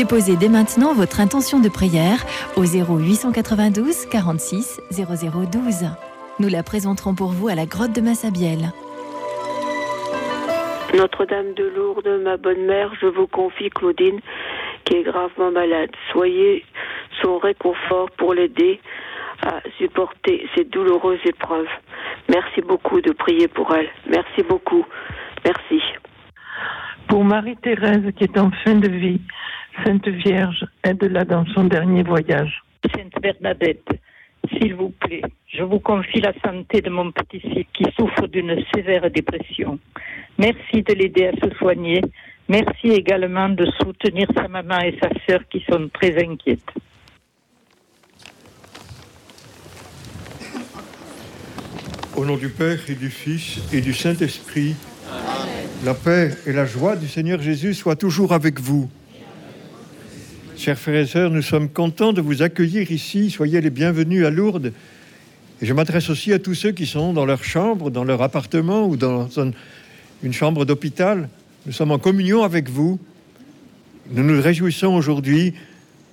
Déposez dès maintenant votre intention de prière au 0892 46 0012. Nous la présenterons pour vous à la grotte de Massabielle. Notre-Dame de Lourdes, ma bonne mère, je vous confie Claudine, qui est gravement malade. Soyez son réconfort pour l'aider à supporter ces douloureuses épreuves. Merci beaucoup de prier pour elle. Merci beaucoup. Merci. Pour Marie-Thérèse qui est en fin de vie, Sainte Vierge, aide-la dans son dernier voyage. Sainte Bernadette, s'il vous plaît, je vous confie la santé de mon petit-fils qui souffre d'une sévère dépression. Merci de l'aider à se soigner. Merci également de soutenir sa maman et sa sœur qui sont très inquiètes. Au nom du Père et du Fils et du Saint-Esprit, la paix et la joie du Seigneur Jésus soient toujours avec vous. Chers frères et sœurs, nous sommes contents de vous accueillir ici. Soyez les bienvenus à Lourdes. Et je m'adresse aussi à tous ceux qui sont dans leur chambre, dans leur appartement ou dans une chambre d'hôpital. Nous sommes en communion avec vous. Nous nous réjouissons aujourd'hui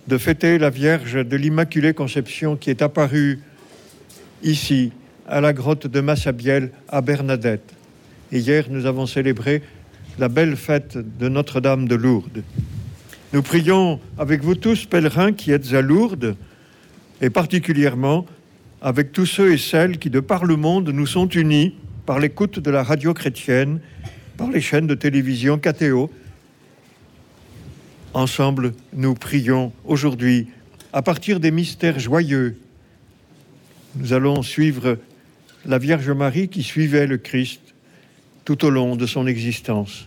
de fêter la Vierge de l'Immaculée Conception qui est apparue ici, à la grotte de Massabielle, à Bernadette. Et hier, nous avons célébré la belle fête de Notre-Dame de Lourdes. Nous prions avec vous tous, pèlerins qui êtes à Lourdes, et particulièrement avec tous ceux et celles qui, de par le monde, nous sont unis par l'écoute de la radio chrétienne, par les chaînes de télévision KTO. Ensemble, nous prions aujourd'hui, à partir des mystères joyeux, nous allons suivre la Vierge Marie qui suivait le Christ tout au long de son existence.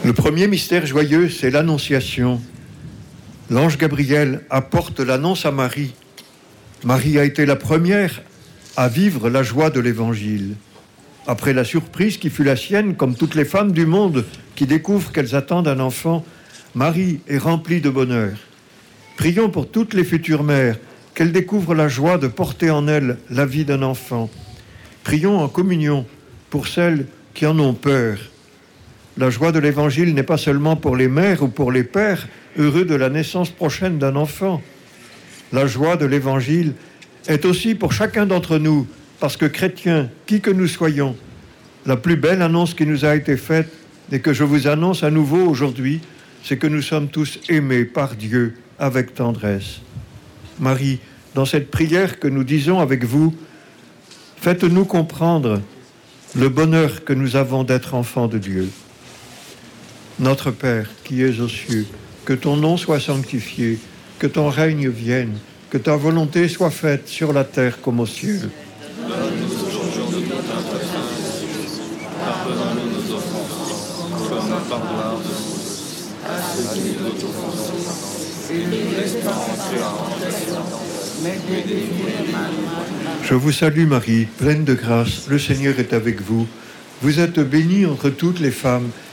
Le premier mystère joyeux, c'est l'Annonciation. L'ange Gabriel apporte l'annonce à Marie. Marie a été la première à vivre la joie de l'Évangile. Après la surprise qui fut la sienne, comme toutes les femmes du monde qui découvrent qu'elles attendent un enfant, Marie est remplie de bonheur. Prions pour toutes les futures mères, qu'elles découvrent la joie de porter en elles la vie d'un enfant. Prions en communion pour celles qui en ont peur. La joie de l'Évangile n'est pas seulement pour les mères ou pour les pères heureux de la naissance prochaine d'un enfant. La joie de l'Évangile est aussi pour chacun d'entre nous, parce que chrétiens, qui que nous soyons, la plus belle annonce qui nous a été faite et que je vous annonce à nouveau aujourd'hui, c'est que nous sommes tous aimés par Dieu avec tendresse. Marie, dans cette prière que nous disons avec vous, faites-nous comprendre le bonheur que nous avons d'être enfants de Dieu. Notre Père qui es aux cieux, que ton nom soit sanctifié, que ton règne vienne, que ta volonté soit faite sur la terre comme au ciel. Je vous salue Marie, pleine de grâce, le Seigneur est avec vous. Vous êtes bénie entre toutes les femmes,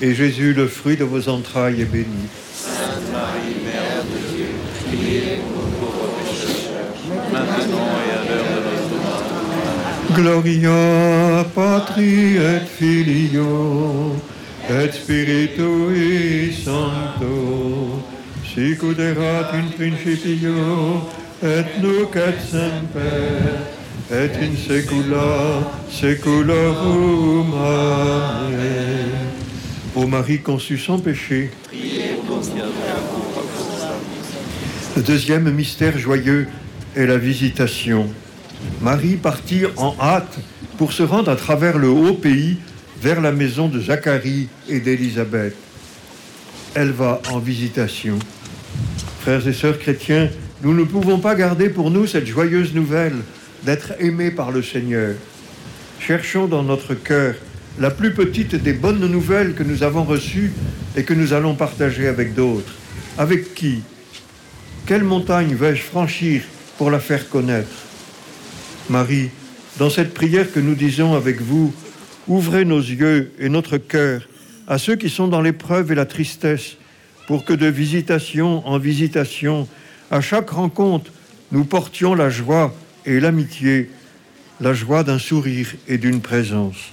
et Jésus, le fruit de vos entrailles, est béni. Sainte Marie, Mère de Dieu, priez pour nous pauvres pécheurs, maintenant et à l'heure de notre mort. Gloria Patri et Filio et Spiritui Sancto sicut erat in principio et nunc et semper et in saecula saeculorum. Amen. Ô Marie conçue sans péché, le deuxième mystère joyeux est la visitation. Marie partit en hâte pour se rendre à travers le haut pays vers la maison de Zacharie et d'Élisabeth. Elle va en visitation. Frères et sœurs chrétiens, nous ne pouvons pas garder pour nous cette joyeuse nouvelle d'être aimés par le Seigneur. Cherchons dans notre cœur la plus petite des bonnes nouvelles que nous avons reçues et que nous allons partager avec d'autres. Avec qui? Quelle montagne vais-je franchir pour la faire connaître? Marie, dans cette prière que nous disons avec vous, ouvrez nos yeux et notre cœur à ceux qui sont dans l'épreuve et la tristesse, pour que de visitation en visitation, à chaque rencontre, nous portions la joie et l'amitié, la joie d'un sourire et d'une présence.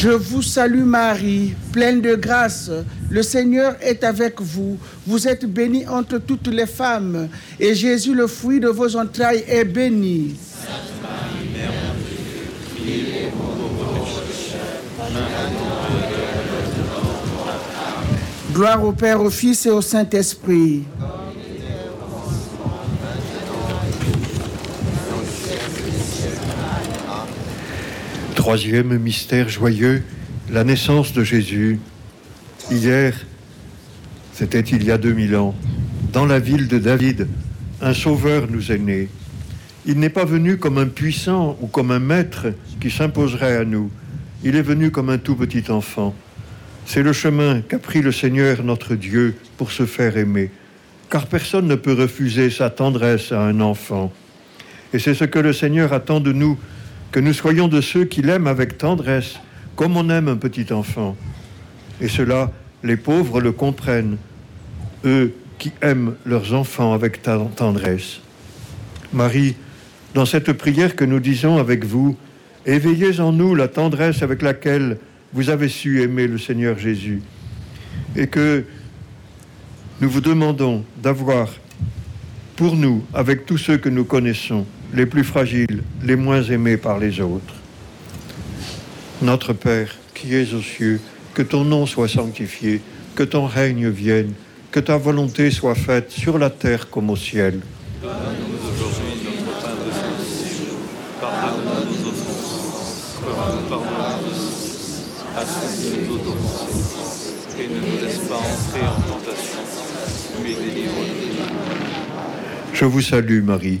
Je vous salue Marie, pleine de grâce. Le Seigneur est avec vous. Vous êtes bénie entre toutes les femmes, et Jésus, le fruit de vos entrailles, est béni. Sainte Marie, Mère Dieu, priez pour. Gloire au Père, au Fils et au Saint-Esprit. Troisième mystère joyeux, la naissance de Jésus. Hier, c'était il y a 2000 ans, dans la ville de David, un sauveur nous est né. Il n'est pas venu comme un puissant ou comme un maître qui s'imposerait à nous. Il est venu comme un tout petit enfant. C'est le chemin qu'a pris le Seigneur notre Dieu pour se faire aimer, car personne ne peut refuser sa tendresse à un enfant. Et c'est ce que le Seigneur attend de nous, que nous soyons de ceux qui l'aiment avec tendresse, comme on aime un petit enfant. Et cela, les pauvres le comprennent, eux qui aiment leurs enfants avec tendresse. Marie, dans cette prière que nous disons avec vous, éveillez en nous la tendresse avec laquelle vous avez su aimer le Seigneur Jésus. Et que nous vous demandons d'avoir pour nous, avec tous ceux que nous connaissons, les plus fragiles, les moins aimés par les autres. Notre Père, qui es aux cieux, que ton nom soit sanctifié, que ton règne vienne, que ta volonté soit faite sur la terre comme au ciel. Donne-nous aujourd'hui notre pain de ce jour. Pardonne-nous nos offenses, comme nous pardonnons aussi à ceux qui nous ont offensés. Et ne nous laisse pas entrer en tentation, mais délivre-nous. Je vous salue Marie,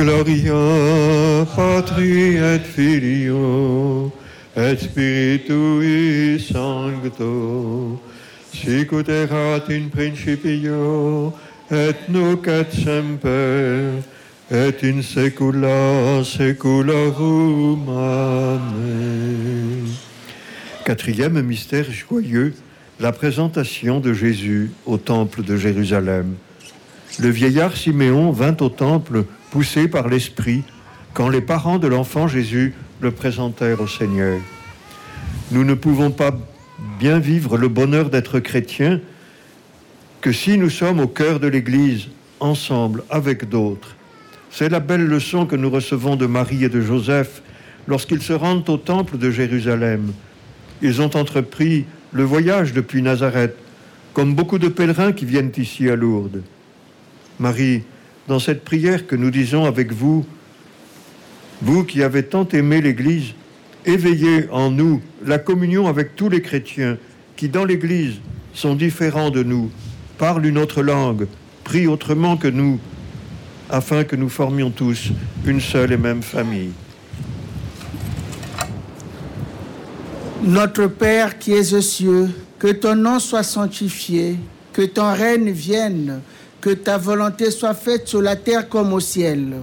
Gloria Patri et Filio et Spiritui Sancto sicut erat in principio et nunc et semper et in saecula saeculorum. Amen. Quatrième mystère joyeux, la présentation de Jésus au temple de Jérusalem. Le vieillard Siméon vint au temple poussé par l'Esprit quand les parents de l'enfant Jésus le présentèrent au Seigneur. Nous ne pouvons pas bien vivre le bonheur d'être chrétiens que si nous sommes au cœur de l'Église, ensemble, avec d'autres. C'est la belle leçon que nous recevons de Marie et de Joseph lorsqu'ils se rendent au temple de Jérusalem. Ils ont entrepris le voyage depuis Nazareth, comme beaucoup de pèlerins qui viennent ici à Lourdes. Marie, dans cette prière que nous disons avec vous, vous qui avez tant aimé l'Église, éveillez en nous la communion avec tous les chrétiens qui, dans l'Église, sont différents de nous, parlent une autre langue, prient autrement que nous, afin que nous formions tous une seule et même famille. Notre Père qui es aux cieux, que ton nom soit sanctifié, que ton règne vienne, que ta volonté soit faite sur la terre comme au ciel.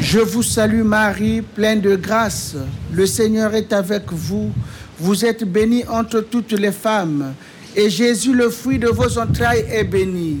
Je vous salue Marie, pleine de grâce. Le Seigneur est avec vous. Vous êtes bénie entre toutes les femmes. Et Jésus, le fruit de vos entrailles, est béni.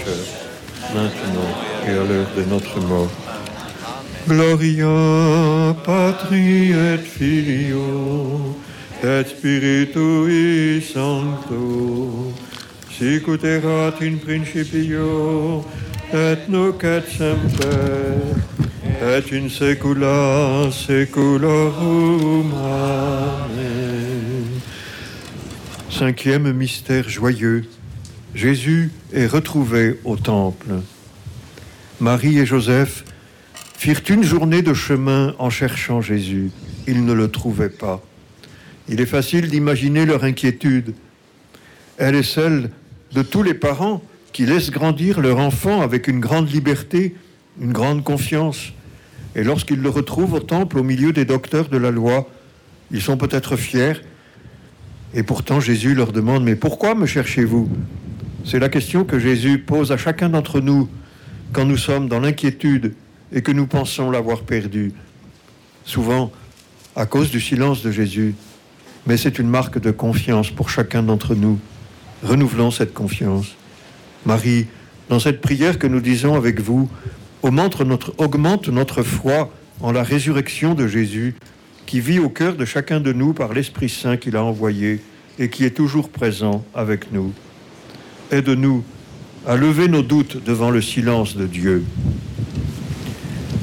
maintenant et à l'heure de notre mort. Gloria Patri et Filio et Spiritui Sancto sicut erat in principio et nunc et semper et in saecula saeculorum. Amen. Cinquième mystère joyeux. Jésus est retrouvé au temple. Marie et Joseph firent une journée de chemin en cherchant Jésus. Ils ne le trouvaient pas. Il est facile d'imaginer leur inquiétude. Elle est celle de tous les parents qui laissent grandir leur enfant avec une grande liberté, une grande confiance. Et lorsqu'ils le retrouvent au temple au milieu des docteurs de la loi, ils sont peut-être fiers. Et pourtant Jésus leur demande, mais pourquoi me cherchez-vous? C'est la question que Jésus pose à chacun d'entre nous quand nous sommes dans l'inquiétude et que nous pensons l'avoir perdu. Souvent à cause du silence de Jésus. Mais c'est une marque de confiance pour chacun d'entre nous. Renouvelons cette confiance. Marie, dans cette prière que nous disons avec vous, augmente notre, augmente notre foi en la résurrection de Jésus, qui vit au cœur de chacun de nous par l'Esprit Saint qu'il a envoyé et qui est toujours présent avec nous. Aide-nous à lever nos doutes devant le silence de Dieu.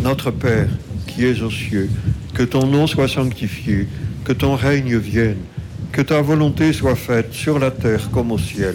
Notre Père, qui es aux cieux, que ton nom soit sanctifié, que ton règne vienne, que ta volonté soit faite sur la terre comme au ciel.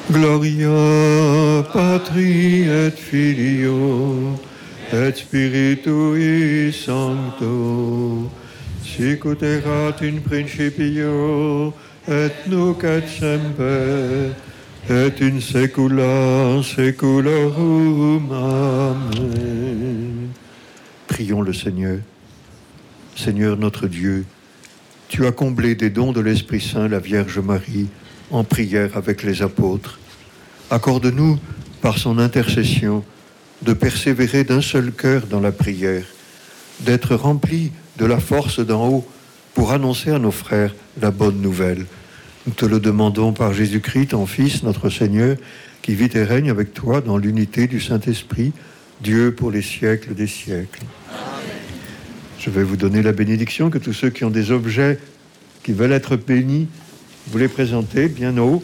Gloria patri et filio et spiritui sancto sic ut erat in principio et nunc et semper et in saecula saeculorum amen Prions le Seigneur Seigneur notre Dieu tu as comblé des dons de l'Esprit Saint la Vierge Marie en prière avec les apôtres. Accorde-nous, par son intercession, de persévérer d'un seul cœur dans la prière, d'être remplis de la force d'en haut pour annoncer à nos frères la bonne nouvelle. Nous te le demandons par Jésus-Christ, ton Fils, notre Seigneur, qui vit et règne avec toi dans l'unité du Saint-Esprit, Dieu pour les siècles des siècles. Je vais vous donner la bénédiction que tous ceux qui ont des objets qui veulent être bénis, vous les présentez bien haut.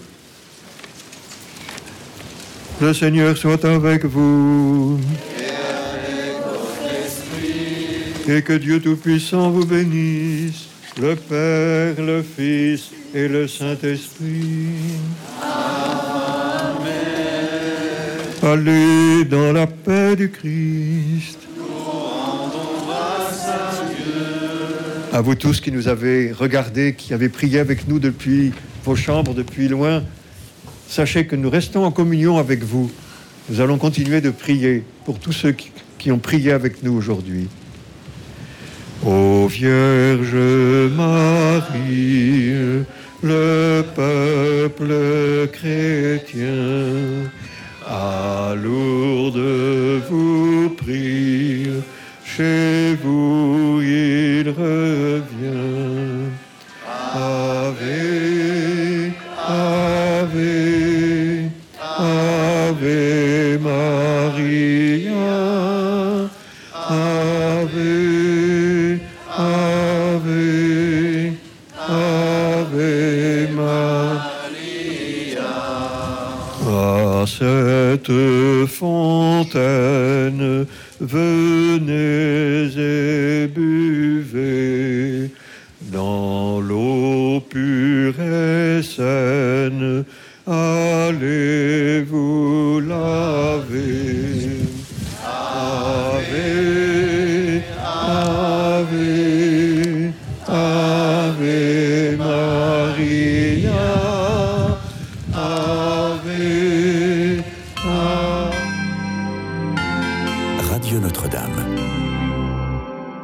Le Seigneur soit avec vous. Et que Dieu Tout-Puissant vous bénisse, le Père, le Fils et le Saint-Esprit. Allez dans la paix du Christ. À vous tous qui nous avez regardés, qui avez prié avec nous depuis vos chambres, depuis loin, sachez que nous restons en communion avec vous. Nous allons continuer de prier pour tous ceux qui, ont prié avec nous aujourd'hui. Ô Vierge Marie, le peuple chrétien, à Lourdes vous prie, chez vous il revient.